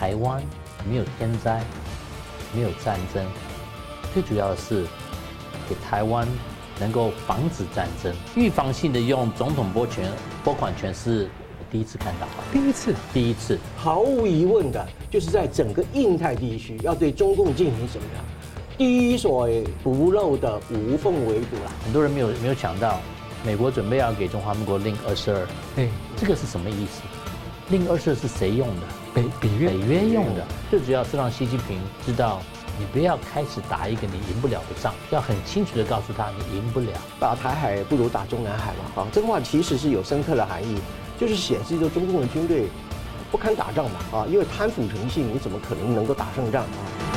台湾没有天灾，没有战争，最主要的是给台湾能够防止战争，预防性的用总统拨权拨款权是我第一次看到。第一次，第一次，毫无疑问的，就是在整个印太地区要对中共进行什么样，滴水不漏的无缝围堵了。很多人没有没有想到，美国准备要给中华民国令二十二，对，这个是什么意思？令二十是谁用的？北北约，北约用的。最主要是让习近平知道，你不要开始打一个你赢不了的仗，要很清楚的告诉他，你赢不了。打台海不如打中南海嘛，啊，这个话其实是有深刻的含义，就是显示着中共的军队不堪打仗嘛，啊，因为贪腐成性，你怎么可能能够打胜仗啊？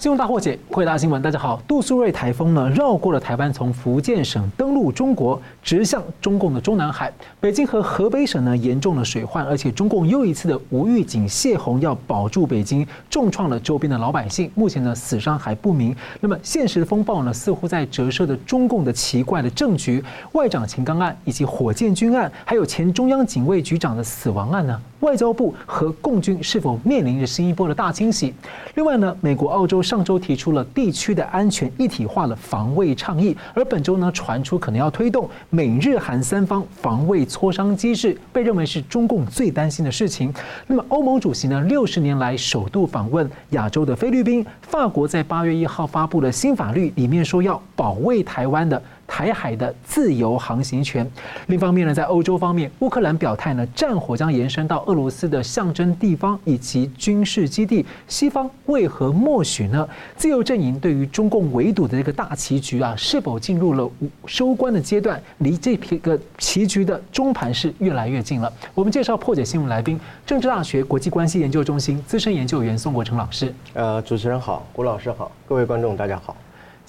新闻大破解，汇大新闻，大家好。杜苏芮台风呢绕过了台湾，从福建省登陆中国，直向中共的中南海。北京和河北省呢严重的水患，而且中共又一次的无预警泄洪，要保住北京，重创了周边的老百姓。目前呢死伤还不明。那么现实的风暴呢似乎在折射的中共的奇怪的政局。外长秦刚案以及火箭军案，还有前中央警卫局长的死亡案呢？外交部和共军是否面临着新一波的大清洗？另外呢，美国、澳洲上周提出了地区的安全一体化的防卫倡议，而本周呢传出可能要推动美日韩三方防卫磋商机制，被认为是中共最担心的事情。那么，欧盟主席呢六十年来首度访问亚洲的菲律宾，法国在八月一号发布了新法律，里面说要保卫台湾的。台海的自由航行权。另一方面呢，在欧洲方面，乌克兰表态呢，战火将延伸到俄罗斯的象征地方以及军事基地。西方为何默许呢？自由阵营对于中共围堵的这个大棋局啊，是否进入了收官的阶段？离这批个棋局的中盘是越来越近了。我们介绍破解新闻来宾，政治大学国际关系研究中心资深研究员宋国成老师。呃，主持人好，郭老师好，各位观众大家好。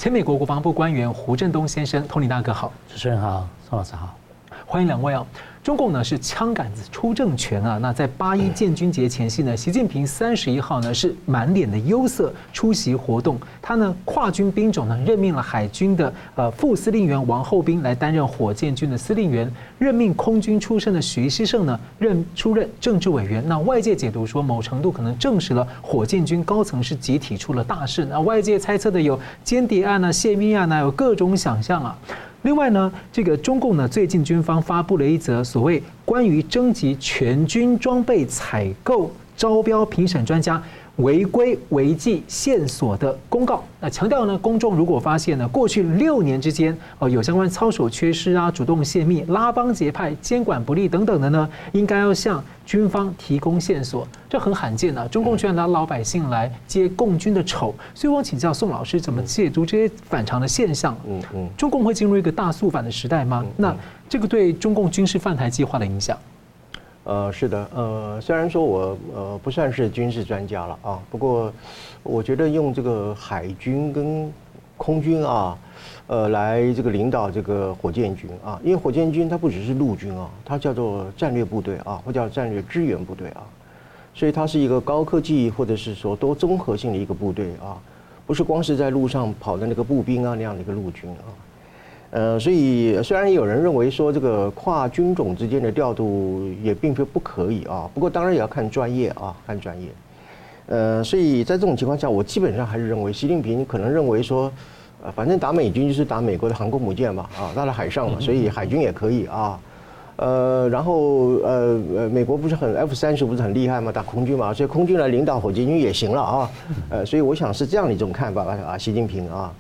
前美国国防部官员胡振东先生，Tony 大哥好，主持人好，宋老师好，欢迎两位哦。中共呢是枪杆子出政权啊，那在八一建军节前夕呢，习近平三十一号呢是满脸的忧色出席活动。他呢跨军兵种呢任命了海军的呃副司令员王厚斌来担任火箭军的司令员，任命空军出身的徐希胜呢任出任政治委员。那外界解读说，某程度可能证实了火箭军高层是集体出了大事。那外界猜测的有间谍案啊、泄密案啊，有各种想象啊。另外呢，这个中共呢最近军方发布了一则所谓关于征集全军装备采购招标评审专家违规违纪线索的公告。那强调呢，公众如果发现呢过去六年之间哦有相关操守缺失啊、主动泄密、拉帮结派、监管不力等等的呢，应该要向军方提供线索。这很罕见啊，中共居然拿老百姓来接共军的丑。所以我请教宋老师，怎么解读这些反常的现象？嗯嗯，中共会进入一个大肃反的时代吗？那这个对中共军事犯台计划的影响？呃，是的，呃，虽然说我呃不算是军事专家了啊，不过我觉得用这个海军跟空军啊，呃，来这个领导这个火箭军啊，因为火箭军它不只是陆军啊，它叫做战略部队啊，或叫战略支援部队啊，所以它是一个高科技或者是说多综合性的一个部队啊，不是光是在路上跑的那个步兵啊那样的一个陆军啊。呃，所以虽然有人认为说这个跨军种之间的调度也并非不可以啊，不过当然也要看专业啊，看专业。呃，所以在这种情况下，我基本上还是认为习近平可能认为说，呃，反正打美军就是打美国的航空母舰嘛，啊，到了海上嘛，所以海军也可以啊。呃，然后呃呃，美国不是很 F 三十不是很厉害嘛，打空军嘛，所以空军来领导火箭军也行了啊。呃，所以我想是这样的一种看法啊，习近平啊。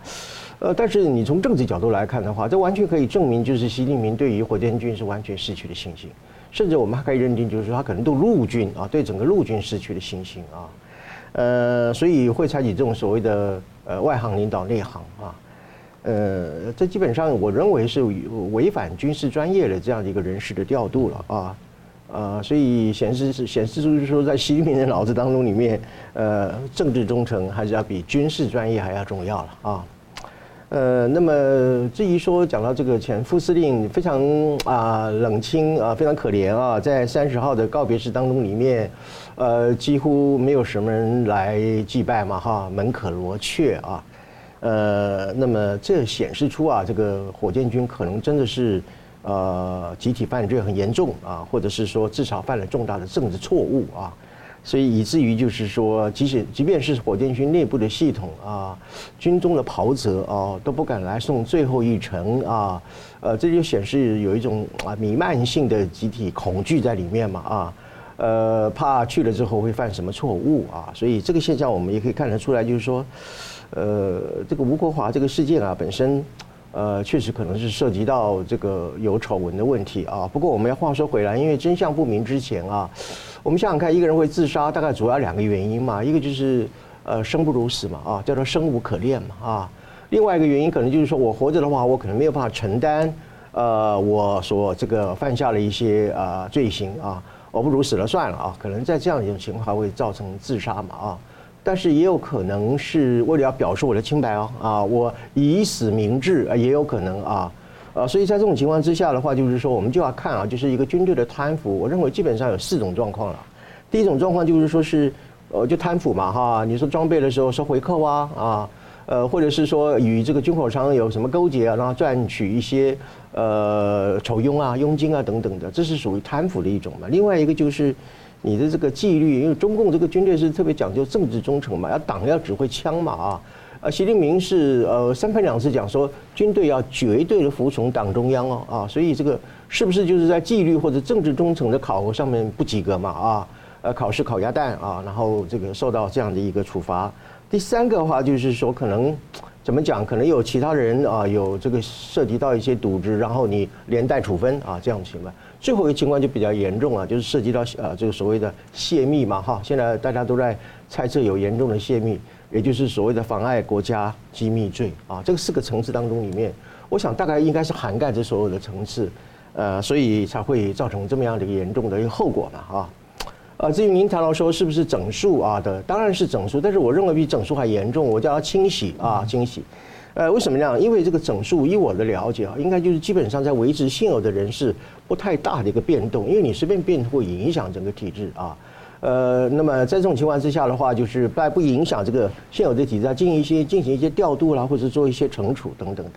呃，但是你从政治角度来看的话，这完全可以证明，就是习近平对于火箭军是完全失去了信心，甚至我们还可以认定，就是说他可能对陆军啊，对整个陆军失去了信心啊，呃，所以会采取这种所谓的呃外行领导内行啊，呃，这基本上我认为是违反军事专业的这样的一个人事的调度了啊，呃，所以显示是显示出就是说，在习近平的脑子当中里面，呃，政治忠诚还是要比军事专业还要重要了啊。呃，那么至于说讲到这个前副司令非常啊冷清啊，非常可怜啊，在三十号的告别式当中里面，呃，几乎没有什么人来祭拜嘛哈，门可罗雀啊，呃，那么这显示出啊，这个火箭军可能真的是呃集体犯罪很严重啊，或者是说至少犯了重大的政治错误啊。所以以至于就是说，即使即便是火箭军内部的系统啊，军中的袍泽啊，都不敢来送最后一程啊，呃，这就显示有一种啊弥漫性的集体恐惧在里面嘛啊，呃，怕去了之后会犯什么错误啊，所以这个现象我们也可以看得出来，就是说，呃，这个吴国华这个事件啊本身。呃，确实可能是涉及到这个有丑闻的问题啊。不过我们要话说回来，因为真相不明之前啊，我们想想看，一个人会自杀，大概主要两个原因嘛。一个就是呃生不如死嘛，啊，叫做生无可恋嘛，啊。另外一个原因可能就是说我活着的话，我可能没有办法承担呃我所这个犯下了一些啊罪行啊，我不如死了算了啊。可能在这样一种情况会造成自杀嘛，啊。但是也有可能是为了要表示我的清白哦，啊，我以死明志啊，也有可能啊，啊，所以在这种情况之下的话，就是说我们就要看啊，就是一个军队的贪腐，我认为基本上有四种状况了。第一种状况就是说是，呃，就贪腐嘛，哈，你说装备的时候收回扣啊，啊，呃，或者是说与这个军火商有什么勾结啊，然后赚取一些呃酬佣啊、佣金啊等等的，这是属于贪腐的一种嘛。另外一个就是。你的这个纪律，因为中共这个军队是特别讲究政治忠诚嘛，要党要指挥枪嘛啊，呃，习近平是呃三番两次讲说军队要绝对的服从党中央哦啊，所以这个是不是就是在纪律或者政治忠诚的考核上面不及格嘛啊？呃，考试烤鸭蛋啊，然后这个受到这样的一个处罚。第三个的话就是说可能。怎么讲？可能有其他人啊，有这个涉及到一些渎职，然后你连带处分啊，这样的情况。最后一个情况就比较严重了，就是涉及到呃这个所谓的泄密嘛，哈。现在大家都在猜测有严重的泄密，也就是所谓的妨碍国家机密罪啊。这个四个层次当中里面，我想大概应该是涵盖着所有的层次，呃，所以才会造成这么样的一个严重的一个后果嘛，啊。呃，至于您谈到说是不是整数啊的，当然是整数，但是我认为比整数还严重，我叫它清洗啊，清洗。呃，为什么呢？因为这个整数，以我的了解啊，应该就是基本上在维持现有的人事不太大的一个变动，因为你随便变会影响整个体制啊。呃，那么在这种情况之下的话，就是在不影响这个现有的体制，进行一些进行一些调度啦，或者做一些惩处等等的。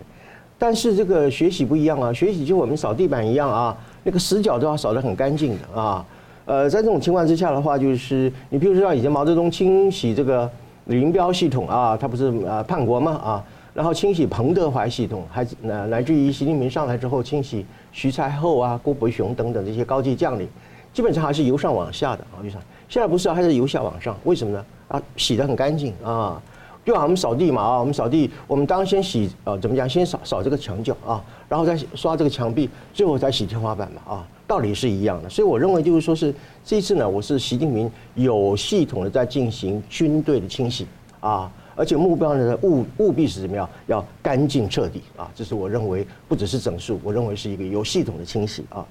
但是这个学习不一样啊，学习就我们扫地板一样啊，那个死角都要扫得很干净的啊。呃，在这种情况之下的话，就是你比如说像以前毛泽东清洗这个林彪系统啊，他不是呃叛国嘛啊，然后清洗彭德怀系统，还乃乃至于习近平上来之后清洗徐才厚啊、郭伯雄等等这些高级将领，基本上还是由上往下的啊，就像现在不是啊，还是由下往上，为什么呢？啊，洗得很干净啊，就好像我们扫地嘛啊，我们扫地，我们当先洗呃怎么讲，先扫扫这个墙角啊，然后再刷这个墙壁，最后再洗天花板嘛啊。道理是一样的，所以我认为就是说是这次呢，我是习近平有系统的在进行军队的清洗啊，而且目标呢务务必是怎么样，要干净彻底啊，这是我认为不只是整数，我认为是一个有系统的清洗啊。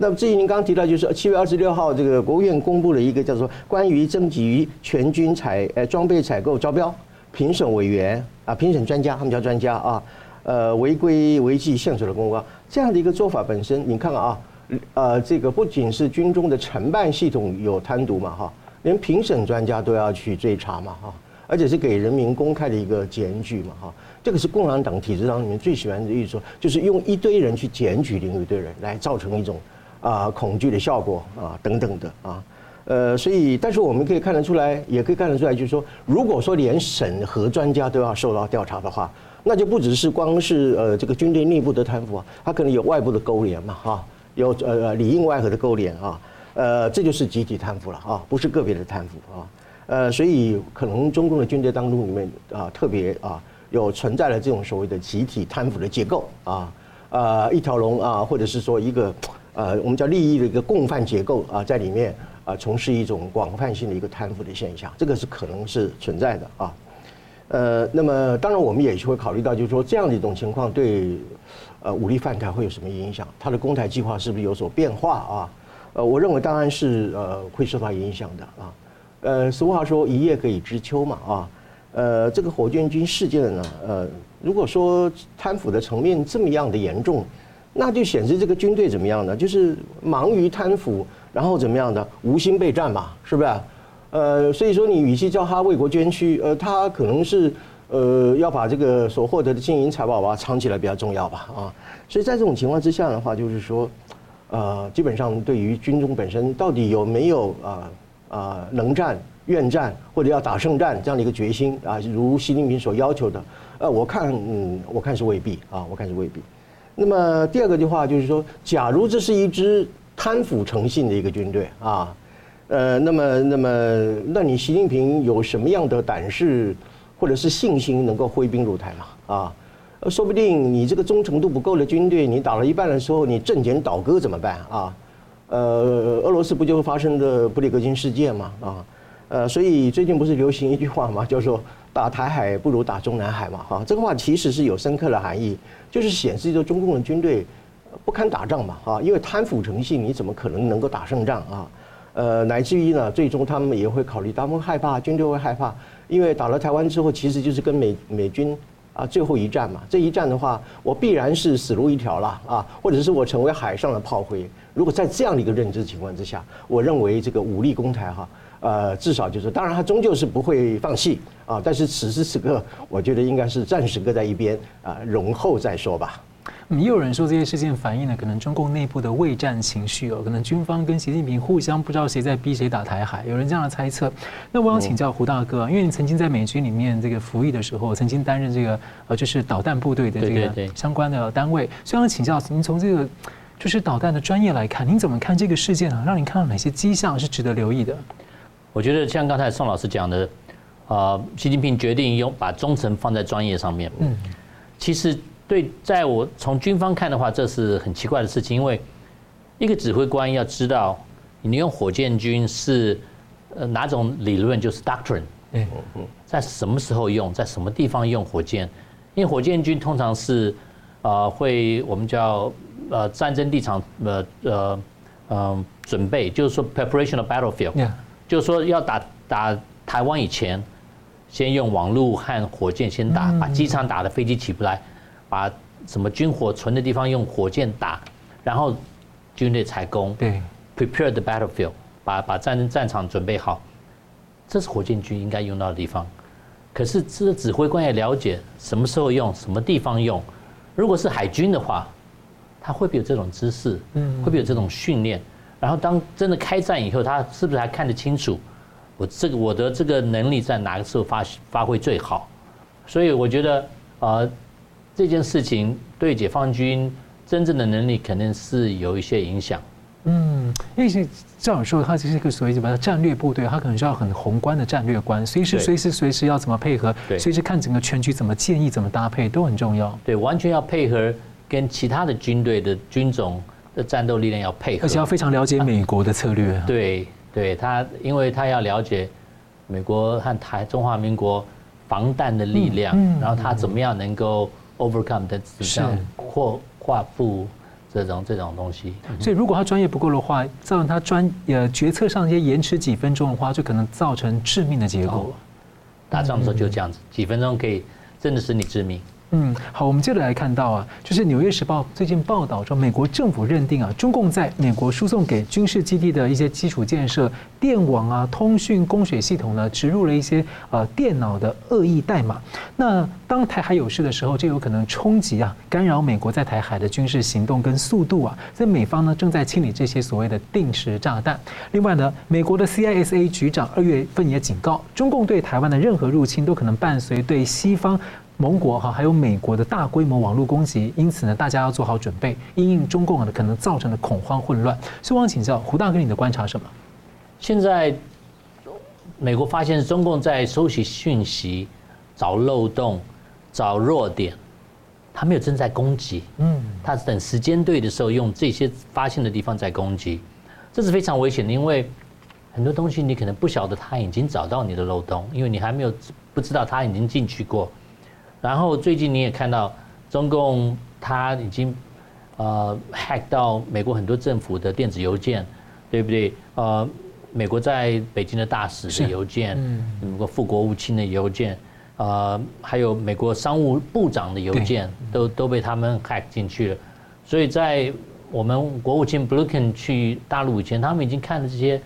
那至于您刚提到，就是七月二十六号这个国务院公布了一个叫做关于征集全军采呃装备采购招标评审委员啊评审专家，他们叫专家啊，呃违规违纪限索的公告这样的一个做法本身，你看看啊。呃，这个不仅是军中的承办系统有贪渎嘛，哈，连评审专家都要去追查嘛，哈，而且是给人民公开的一个检举嘛，哈，这个是共产党体制当中里面最喜欢的一种，就是用一堆人去检举另一堆人，来造成一种啊恐惧的效果啊等等的啊，呃，所以，但是我们可以看得出来，也可以看得出来，就是说，如果说连审核专家都要受到调查的话，那就不只是光是呃这个军队内部的贪腐啊，它可能有外部的勾连嘛，哈。有呃呃里应外合的勾连啊，呃这就是集体贪腐了啊，不是个别的贪腐啊，呃所以可能中共的军队当中里面啊特别啊有存在了这种所谓的集体贪腐的结构啊，呃一条龙啊，或者是说一个呃我们叫利益的一个共犯结构啊在里面啊从事一种广泛性的一个贪腐的现象，这个是可能是存在的啊，呃那么当然我们也会考虑到就是说这样的一种情况对。呃，武力犯台会有什么影响？他的攻台计划是不是有所变化啊？呃，我认为当然是呃会受到影响的啊。呃，俗话说一叶可以知秋嘛啊。呃，这个火箭军事件呢，呃，如果说贪腐的层面这么样的严重，那就显示这个军队怎么样呢？就是忙于贪腐，然后怎么样的无心备战嘛，是不是？呃，所以说你与其叫他为国捐躯，呃，他可能是。呃，要把这个所获得的金银财宝吧藏起来比较重要吧，啊，所以在这种情况之下的话，就是说，呃，基本上对于军中本身到底有没有啊啊能战、愿战或者要打胜战这样的一个决心啊，如习近平所要求的，呃，我看嗯，我看是未必啊，我看是未必。那么第二个的话就是说，假如这是一支贪腐成性的一个军队啊，呃，那么那么那你习近平有什么样的胆识或者是信心能够挥兵入台嘛？啊？说不定你这个忠诚度不够的军队，你打了一半的时候，你政权倒戈怎么办啊？呃，俄罗斯不就发生的布列格金事件嘛？啊，呃，所以最近不是流行一句话嘛，叫做打台海不如打中南海嘛？哈，这个话其实是有深刻的含义，就是显示着中共的军队不堪打仗嘛？哈，因为贪腐成性，你怎么可能能够打胜仗啊？呃，乃至于呢，最终他们也会考虑，他们害怕军队会害怕，因为打了台湾之后，其实就是跟美美军。啊，最后一战嘛，这一战的话，我必然是死路一条了啊，或者是我成为海上的炮灰。如果在这样的一个认知情况之下，我认为这个武力攻台哈，呃，至少就是，当然他终究是不会放弃啊，但是此时此刻，我觉得应该是暂时搁在一边啊，容后再说吧。也有人说这些事件反映了可能中共内部的畏战情绪哦，可能军方跟习近平互相不知道谁在逼谁打台海，有人这样的猜测。那我想请教胡大哥，因为你曾经在美军里面这个服役的时候，曾经担任这个呃就是导弹部队的这个相关的单位，所以想请教您从这个就是导弹的专业来看，您怎么看这个事件啊？让你看到哪些迹象是值得留意的？我觉得像刚才宋老师讲的，呃，习近平决定用把忠诚放在专业上面，嗯，其实。对，在我从军方看的话，这是很奇怪的事情，因为一个指挥官要知道你用火箭军是呃哪种理论，就是 doctrine，嗯。嗯，在什么时候用，在什么地方用火箭，因为火箭军通常是呃会我们叫呃战争立场呃呃呃准备，就是说 preparation of battlefield，就是说要打打台湾以前，先用网络和火箭先打，把机场打的飞机起不来。把什么军火存的地方用火箭打，然后军队采攻，对，prepare the battlefield，把把战争战场准备好，这是火箭军应该用到的地方。可是这个指挥官也了解什么时候用，什么地方用。如果是海军的话，他会不会有这种知识？嗯，会不会有这种训练？然后当真的开战以后，他是不是还看得清楚我这个我的这个能力在哪个时候发发挥最好？所以我觉得呃。这件事情对解放军真正的能力肯定是有一些影响。嗯，因为这样说，它其实是一个所谓什么战略部队，它可能需要很宏观的战略观，随时随时随时要怎么配合，随时看整个全局怎么建议、怎么搭配都很重要。对，完全要配合跟其他的军队的军种的战斗力量要配合，而且要非常了解美国的策略。对，对他，因为他要了解美国和台中华民国防弹的力量，然后他怎么样能够。overcome 的子弹或跨步这种这种东西，所以如果他专业不够的话，造成他专呃决策上一些延迟几分钟的话，就可能造成致命的结果。打仗的时候就这样子，几分钟可以真的使你致命。嗯，好，我们接着来看到啊，就是《纽约时报》最近报道说，美国政府认定啊，中共在美国输送给军事基地的一些基础建设、电网啊、通讯、供水系统呢，植入了一些呃电脑的恶意代码。那当台海有事的时候，就有可能冲击啊，干扰美国在台海的军事行动跟速度啊。所以美方呢正在清理这些所谓的定时炸弹。另外呢，美国的 CISA 局长二月份也警告，中共对台湾的任何入侵都可能伴随对西方。盟国哈，还有美国的大规模网络攻击，因此呢，大家要做好准备，因应中共可能造成的恐慌混乱。所以我想请教胡大哥，你的观察什么？现在美国发现中共在收集讯息、找漏洞、找弱点，他没有正在攻击，嗯，他是等时间对的时候，用这些发现的地方在攻击，这是非常危险的，因为很多东西你可能不晓得他已经找到你的漏洞，因为你还没有不知道他已经进去过。然后最近你也看到，中共他已经呃 hack 到美国很多政府的电子邮件，对不对？呃，美国在北京的大使的邮件，嗯美国副国务卿的邮件，呃，还有美国商务部长的邮件，都都被他们 hack 进去了。所以在我们国务卿 Blinken 去大陆以前，他们已经看了这些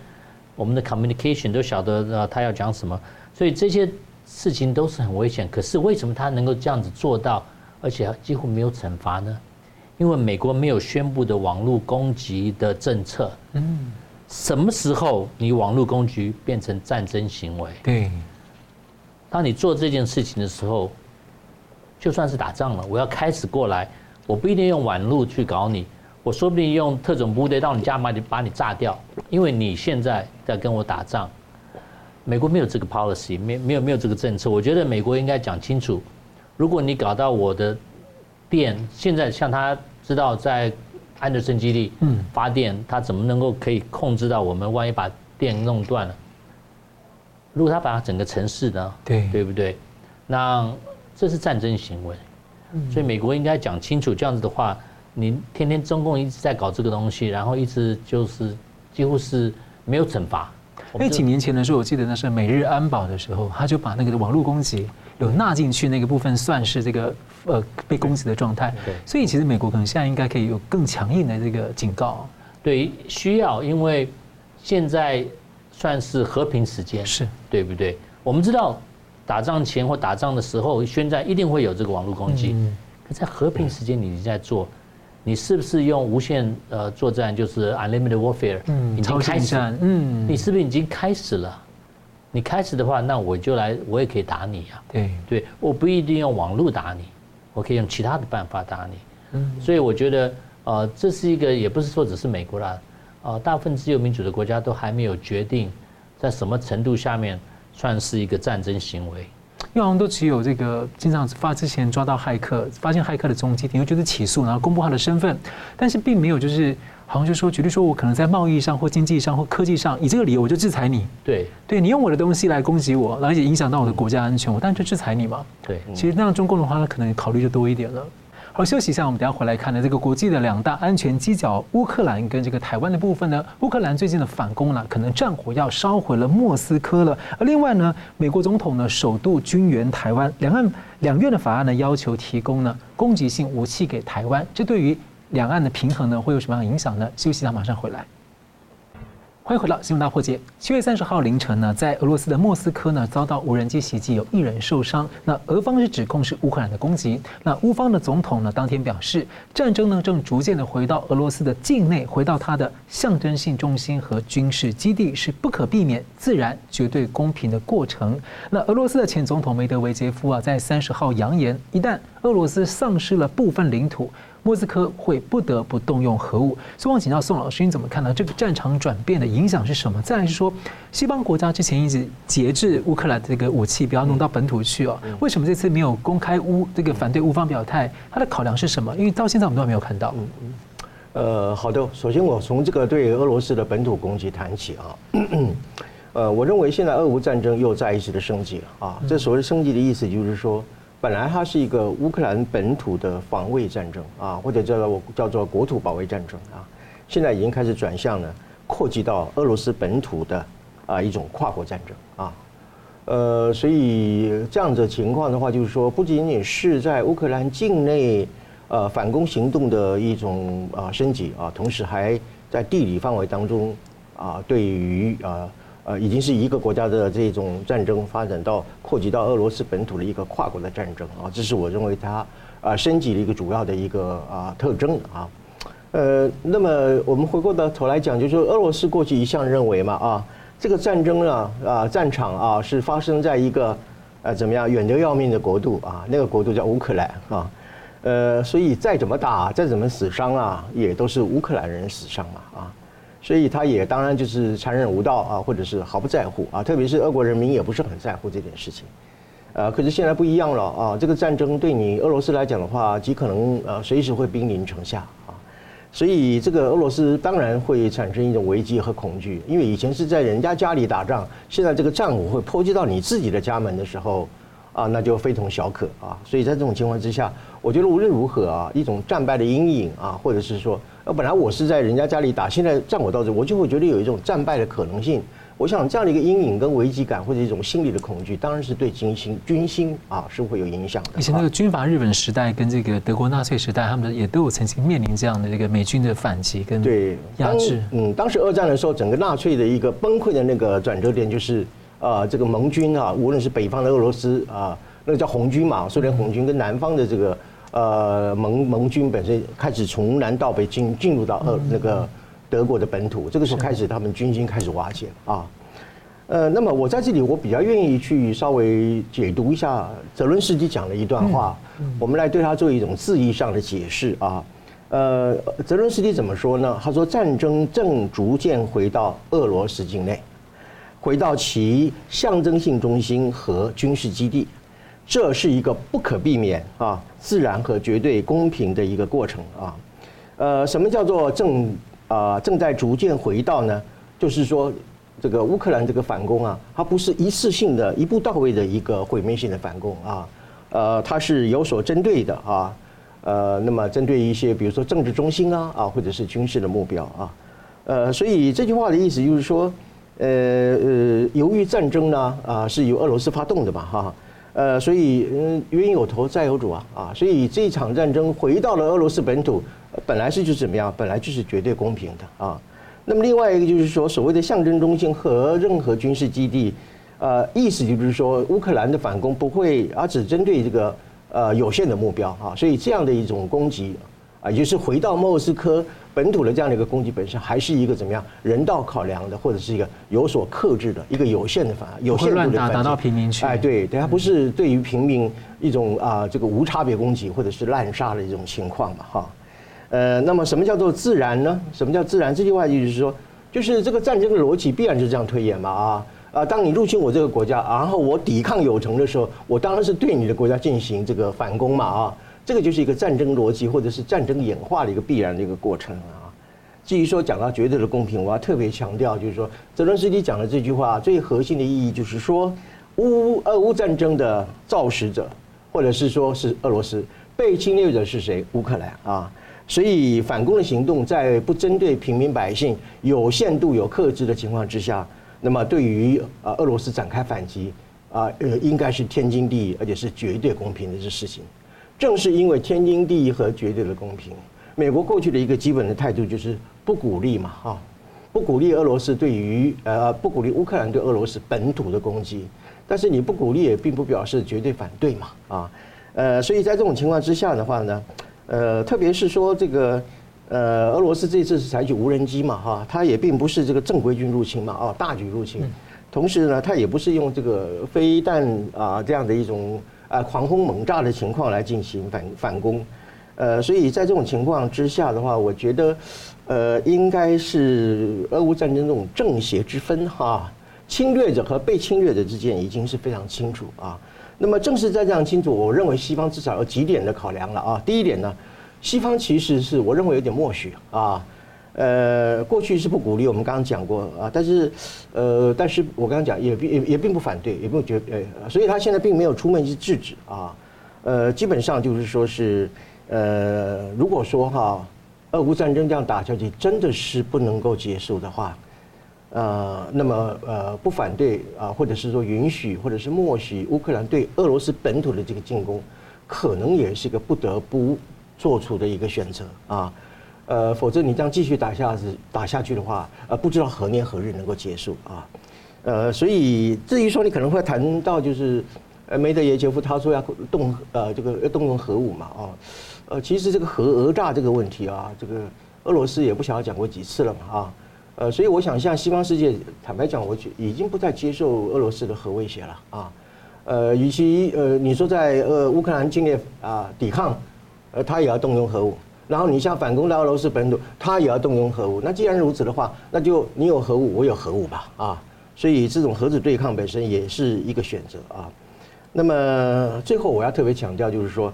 我们的 communication，都晓得呃他要讲什么，所以这些。事情都是很危险，可是为什么他能够这样子做到，而且几乎没有惩罚呢？因为美国没有宣布的网络攻击的政策。嗯，什么时候你网络攻击变成战争行为？对。当你做这件事情的时候，就算是打仗了，我要开始过来，我不一定用网络去搞你，我说不定用特种部队到你家把你把你炸掉，因为你现在在跟我打仗。美国没有这个 policy，没没有没有这个政策。我觉得美国应该讲清楚，如果你搞到我的电，现在像他知道在安德森基地发电，他怎么能够可以控制到我们？万一把电弄断了，如果他把整个城市呢？对对不对？那这是战争行为，所以美国应该讲清楚。这样子的话，你天天中共一直在搞这个东西，然后一直就是几乎是没有惩罚。因为几年前的时候，我记得那是美日安保的时候，他就把那个网络攻击有纳进去那个部分，算是这个呃被攻击的状态。对，所以其实美国可能现在应该可以有更强硬的这个警告。对，需要，因为现在算是和平时间，是对不对？我们知道打仗前或打仗的时候宣战一定会有这个网络攻击，可在和平时间你在做。你是不是用无限呃作战，就是 unlimited warfare？嗯，已经开始。嗯，你是不是已经开始了？你开始的话，那我就来，我也可以打你啊。对对，我不一定用网络打你，我可以用其他的办法打你。嗯，所以我觉得呃，这是一个，也不是说只是美国啦，呃，大部分自由民主的国家都还没有决定在什么程度下面算是一个战争行为。因为好像都只有这个经常发之前抓到骇客，发现骇客的踪迹，然后就是起诉，然后公布他的身份，但是并没有就是好像就说，举例说我可能在贸易上或经济上或科技上，以这个理由我就制裁你。对，对你用我的东西来攻击我，而且影响到我的国家安全，我当然就制裁你嘛。对，其实那样中共的话，他可能考虑就多一点了。好，休息一下，我们等下回来看呢。这个国际的两大安全犄角，乌克兰跟这个台湾的部分呢，乌克兰最近的反攻呢，可能战火要烧毁了莫斯科了。而另外呢，美国总统呢首度军援台湾，两岸两院的法案呢要求提供呢攻击性武器给台湾，这对于两岸的平衡呢会有什么样的影响呢？休息一下，马上回来。欢迎回到新闻大破解。七月三十号凌晨呢，在俄罗斯的莫斯科呢，遭到无人机袭击，有一人受伤。那俄方是指控是乌克兰的攻击。那乌方的总统呢，当天表示，战争呢正逐渐的回到俄罗斯的境内，回到它的象征性中心和军事基地，是不可避免、自然、绝对公平的过程。那俄罗斯的前总统梅德韦杰夫啊，在三十号扬言，一旦俄罗斯丧失了部分领土，莫斯科会不得不动用核武，所以我想请教宋老师，你怎么看呢？这个战场转变的影响是什么？再来是说，西方国家之前一直节制乌克兰这个武器不要弄到本土去哦，为什么这次没有公开乌这个反对乌方表态？他的考量是什么？因为到现在我们都还没有看到。嗯嗯。呃，好的，首先我从这个对俄罗斯的本土攻击谈起啊。呃，我认为现在俄乌战争又再一次的升级了啊。这所谓升级的意思就是说。本来它是一个乌克兰本土的防卫战争啊，或者叫做叫做国土保卫战争啊，现在已经开始转向了，扩及到俄罗斯本土的啊一种跨国战争啊，呃，所以这样子情况的话，就是说不仅仅是在乌克兰境内呃反攻行动的一种啊升级啊，同时还在地理范围当中啊，对于啊。呃已经是一个国家的这种战争发展到扩及到俄罗斯本土的一个跨国的战争啊，这是我认为它啊升级的一个主要的一个啊特征啊。呃，那么我们回过到头来讲，就是说俄罗斯过去一向认为嘛啊，这个战争啊啊战场啊是发生在一个呃怎么样远得要命的国度啊，那个国度叫乌克兰啊，呃，所以再怎么打，再怎么死伤啊，也都是乌克兰人死伤嘛啊。所以他也当然就是残忍无道啊，或者是毫不在乎啊，特别是俄国人民也不是很在乎这件事情，呃，可是现在不一样了啊，这个战争对你俄罗斯来讲的话，极可能呃随时会兵临城下啊，所以这个俄罗斯当然会产生一种危机和恐惧，因为以前是在人家家里打仗，现在这个战火会波及到你自己的家门的时候啊，那就非同小可啊，所以在这种情况之下，我觉得无论如何啊，一种战败的阴影啊，或者是说。呃，本来我是在人家家里打，现在战火到这，我就会觉得有一种战败的可能性。我想这样的一个阴影跟危机感，或者一种心理的恐惧，当然是对军心军心啊是会有影响的。以前那个军阀日本时代跟这个德国纳粹时代，他们也都有曾经面临这样的这个美军的反击跟对压制。嗯，当时二战的时候，整个纳粹的一个崩溃的那个转折点，就是呃这个盟军啊，无论是北方的俄罗斯啊，那个叫红军嘛，苏联红军跟南方的这个。呃，盟盟军本身开始从南到北进进入到呃那个德国的本土。这个时候开始，他们军心开始瓦解啊。呃，那么我在这里，我比较愿意去稍微解读一下泽伦斯基讲的一段话，我们来对他做一种字义上的解释啊。呃，泽伦斯基怎么说呢？他说，战争正逐渐回到俄罗斯境内，回到其象征性中心和军事基地，这是一个不可避免啊、自然和绝对公平的一个过程啊。呃，什么叫做正啊、呃、正在逐渐回到呢？就是说。这个乌克兰这个反攻啊，它不是一次性的一步到位的一个毁灭性的反攻啊，呃，它是有所针对的啊，呃，那么针对一些比如说政治中心啊啊，或者是军事的目标啊，呃，所以这句话的意思就是说，呃呃，由于战争呢啊是由俄罗斯发动的嘛哈，呃，所以嗯冤有头债有主啊啊，所以这一场战争回到了俄罗斯本土，本来是就怎么样，本来就是绝对公平的啊。那么另外一个就是说，所谓的象征中心和任何军事基地，呃，意思就是说，乌克兰的反攻不会，而只针对这个呃有限的目标啊，所以这样的一种攻击啊，也就是回到莫斯科本土的这样的一个攻击本身，还是一个怎么样人道考量的，或者是一个有所克制的一个有限的反，有限度的反击，打到平民区。哎，对，对，它不是对于平民一种啊这个无差别攻击或者是滥杀的一种情况嘛哈。呃，那么什么叫做自然呢？什么叫自然？这句话就是说，就是这个战争的逻辑必然就是这样推演嘛啊啊！当你入侵我这个国家，然后我抵抗有成的时候，我当然是对你的国家进行这个反攻嘛啊！这个就是一个战争逻辑或者是战争演化的一个必然的一个过程啊。至于说讲到绝对的公平，我要特别强调，就是说泽伦斯基讲的这句话最核心的意义就是说，乌俄乌战争的肇始者，或者是说是俄罗斯，被侵略者是谁？乌克兰啊。所以反攻的行动在不针对平民百姓、有限度、有克制的情况之下，那么对于啊俄罗斯展开反击啊呃应该是天经地义，而且是绝对公平的这事情。正是因为天经地义和绝对的公平，美国过去的一个基本的态度就是不鼓励嘛哈，不鼓励俄罗斯对于呃不鼓励乌克兰对俄罗斯本土的攻击，但是你不鼓励也并不表示绝对反对嘛啊呃所以在这种情况之下的话呢。呃，特别是说这个，呃，俄罗斯这次是采取无人机嘛，哈，它也并不是这个正规军入侵嘛，哦，大举入侵，同时呢，它也不是用这个飞弹啊这样的一种啊狂轰猛炸的情况来进行反反攻，呃，所以在这种情况之下的话，我觉得，呃，应该是俄乌战争这种正邪之分哈，侵略者和被侵略者之间已经是非常清楚啊。那么正是在这样清楚，我认为西方至少有几点的考量了啊。第一点呢，西方其实是我认为有点默许啊，呃，过去是不鼓励，我们刚刚讲过啊，但是呃，但是我刚刚讲也并也也并不反对，也不觉得，呃，所以他现在并没有出面去制止啊，呃，基本上就是说是呃，如果说哈，俄乌战争这样打下去真的是不能够结束的话。呃，那么呃，不反对啊，或者是说允许，或者是默许乌克兰对俄罗斯本土的这个进攻，可能也是一个不得不做出的一个选择啊。呃，否则你这样继续打下子打下去的话，呃，不知道何年何日能够结束啊。呃，所以至于说你可能会谈到就是，呃，梅德韦杰夫他说要动呃这个要动用核武嘛啊，呃，其实这个核讹诈这个问题啊，这个俄罗斯也不晓得讲过几次了嘛啊。呃，所以我想，像西方世界，坦白讲，我觉已经不再接受俄罗斯的核威胁了啊。呃，与其呃，你说在呃乌克兰境内啊抵抗，呃，他也要动用核武，然后你像反攻到俄罗斯本土，他也要动用核武。那既然如此的话，那就你有核武，我有核武吧啊。所以这种核子对抗本身也是一个选择啊。那么最后我要特别强调，就是说，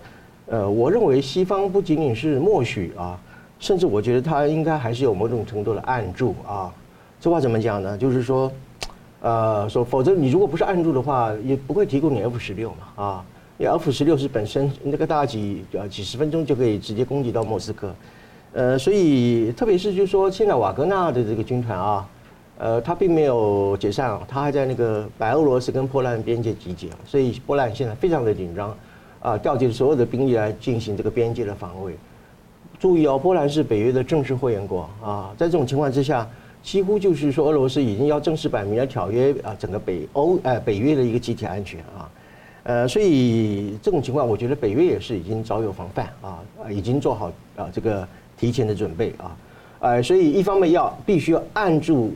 呃，我认为西方不仅仅是默许啊。甚至我觉得他应该还是有某种程度的暗助啊，这话怎么讲呢？就是说，呃，说否则你如果不是暗助的话，也不会提供你 F 十六嘛啊，因为 F 十六是本身那个大几呃几十分钟就可以直接攻击到莫斯科，呃，所以特别是就是说现在瓦格纳的这个军团啊，呃，他并没有解散，他还在那个白俄罗斯跟波兰边界集结，所以波兰现在非常的紧张啊，调集所有的兵力来进行这个边界的防卫。注意哦，波兰是北约的正式会员国啊，在这种情况之下，几乎就是说俄罗斯已经要正式摆明了挑约啊，整个北欧呃北约的一个集体安全啊，呃，所以这种情况，我觉得北约也是已经早有防范啊，已经做好啊这个提前的准备啊，呃，所以一方面要必须要按住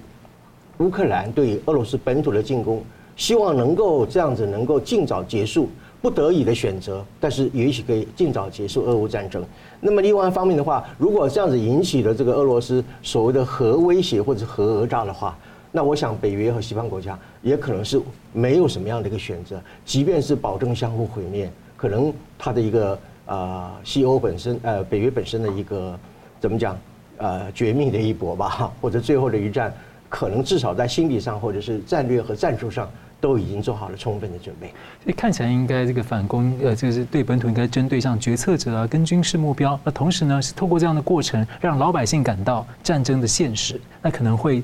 乌克兰对俄罗斯本土的进攻，希望能够这样子能够尽早结束，不得已的选择，但是也许可以尽早结束俄乌战争。那么另外一方面的话，如果这样子引起了这个俄罗斯所谓的核威胁或者核讹诈的话，那我想北约和西方国家也可能是没有什么样的一个选择，即便是保证相互毁灭，可能它的一个啊西欧本身呃北约本身的一个怎么讲呃绝命的一搏吧，或者最后的一战，可能至少在心理上或者是战略和战术上。都已经做好了充分的准备，所以看起来应该这个反攻，呃，就是对本土应该针对上决策者啊，跟军事目标。那同时呢，是透过这样的过程，让老百姓感到战争的现实。那可能会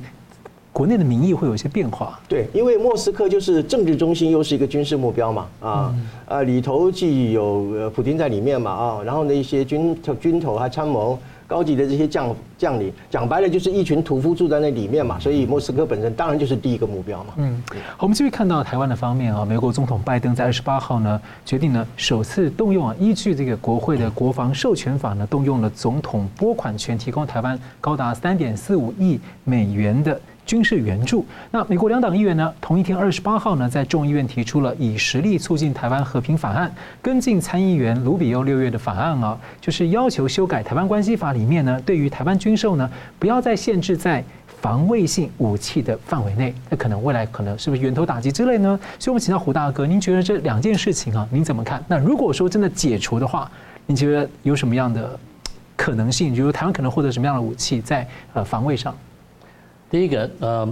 国内的民意会有一些变化。对，因为莫斯科就是政治中心，又是一个军事目标嘛，啊，呃，里头既有普京在里面嘛，啊，然后呢一些军军头还参谋。高级的这些将将领，讲白了就是一群屠夫住在那里面嘛，所以莫斯科本身当然就是第一个目标嘛。嗯，好，我们继续看到台湾的方面啊，美国总统拜登在二十八号呢决定呢首次动用啊，依据这个国会的国防授权法呢，动用了总统拨款权，提供台湾高达三点四五亿美元的。军事援助。那美国两党议员呢，同一天二十八号呢，在众议院提出了以实力促进台湾和平法案，跟进参议员卢比欧六月的法案啊，就是要求修改台湾关系法里面呢，对于台湾军售呢，不要再限制在防卫性武器的范围内。那可能未来可能是不是源头打击之类呢？所以我们请到胡大哥，您觉得这两件事情啊，您怎么看？那如果说真的解除的话，您觉得有什么样的可能性？比如台湾可能获得什么样的武器在呃防卫上？第一个，呃，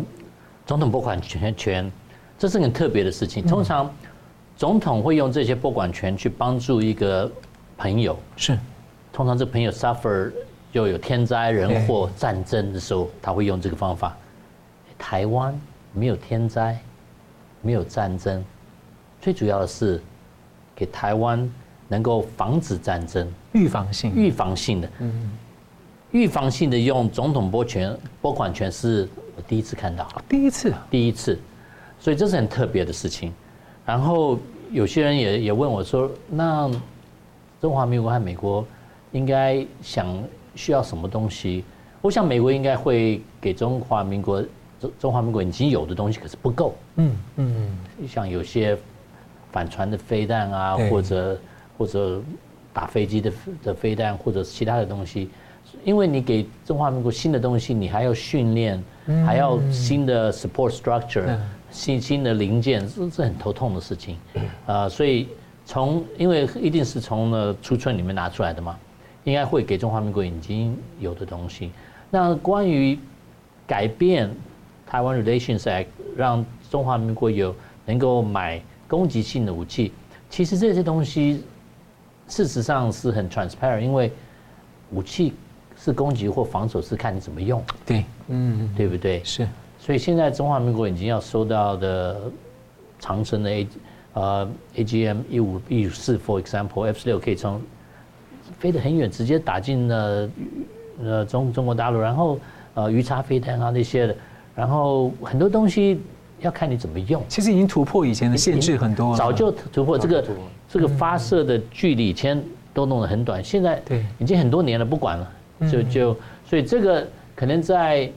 总统拨款权权，这是很特别的事情。通常，总统会用这些拨款权去帮助一个朋友。是。通常这朋友 suffer 又有天灾人祸、战争的时候，他会用这个方法。台湾没有天灾，没有战争，最主要的是给台湾能够防止战争，预防性，预防性的。嗯。预防性的用总统拨权拨款权是我第一次看到，第一次，第一次，所以这是很特别的事情。然后有些人也也问我说：“那中华民国和美国应该想需要什么东西？”我想美国应该会给中华民国中中华民国已经有的东西，可是不够。嗯嗯嗯，像有些反船的飞弹啊，或者或者打飞机的的飞弹，或者其他的东西。因为你给中华民国新的东西，你还要训练，还要新的 support structure，新新的零件，这是很头痛的事情。啊，所以从因为一定是从呢储存里面拿出来的嘛，应该会给中华民国已经有的东西。那关于改变台湾 Relations Act，让中华民国有能够买攻击性的武器，其实这些东西事实上是很 transparent，因为武器。是攻击或防守，是看你怎么用。对，嗯，对不对？是。所以现在中华民国已经要收到的长城的 A，呃，AGM 一五一五四，for example，F 十六可以从飞得很远，直接打进了呃中中国大陆，然后呃鱼叉飞弹啊那些的，然后很多东西要看你怎么用。其实已经突破以前的限制很多了，早就突破这个这个发射的距离，以前都弄得很短，现在对已经很多年了，不管了。就就所以这个可能在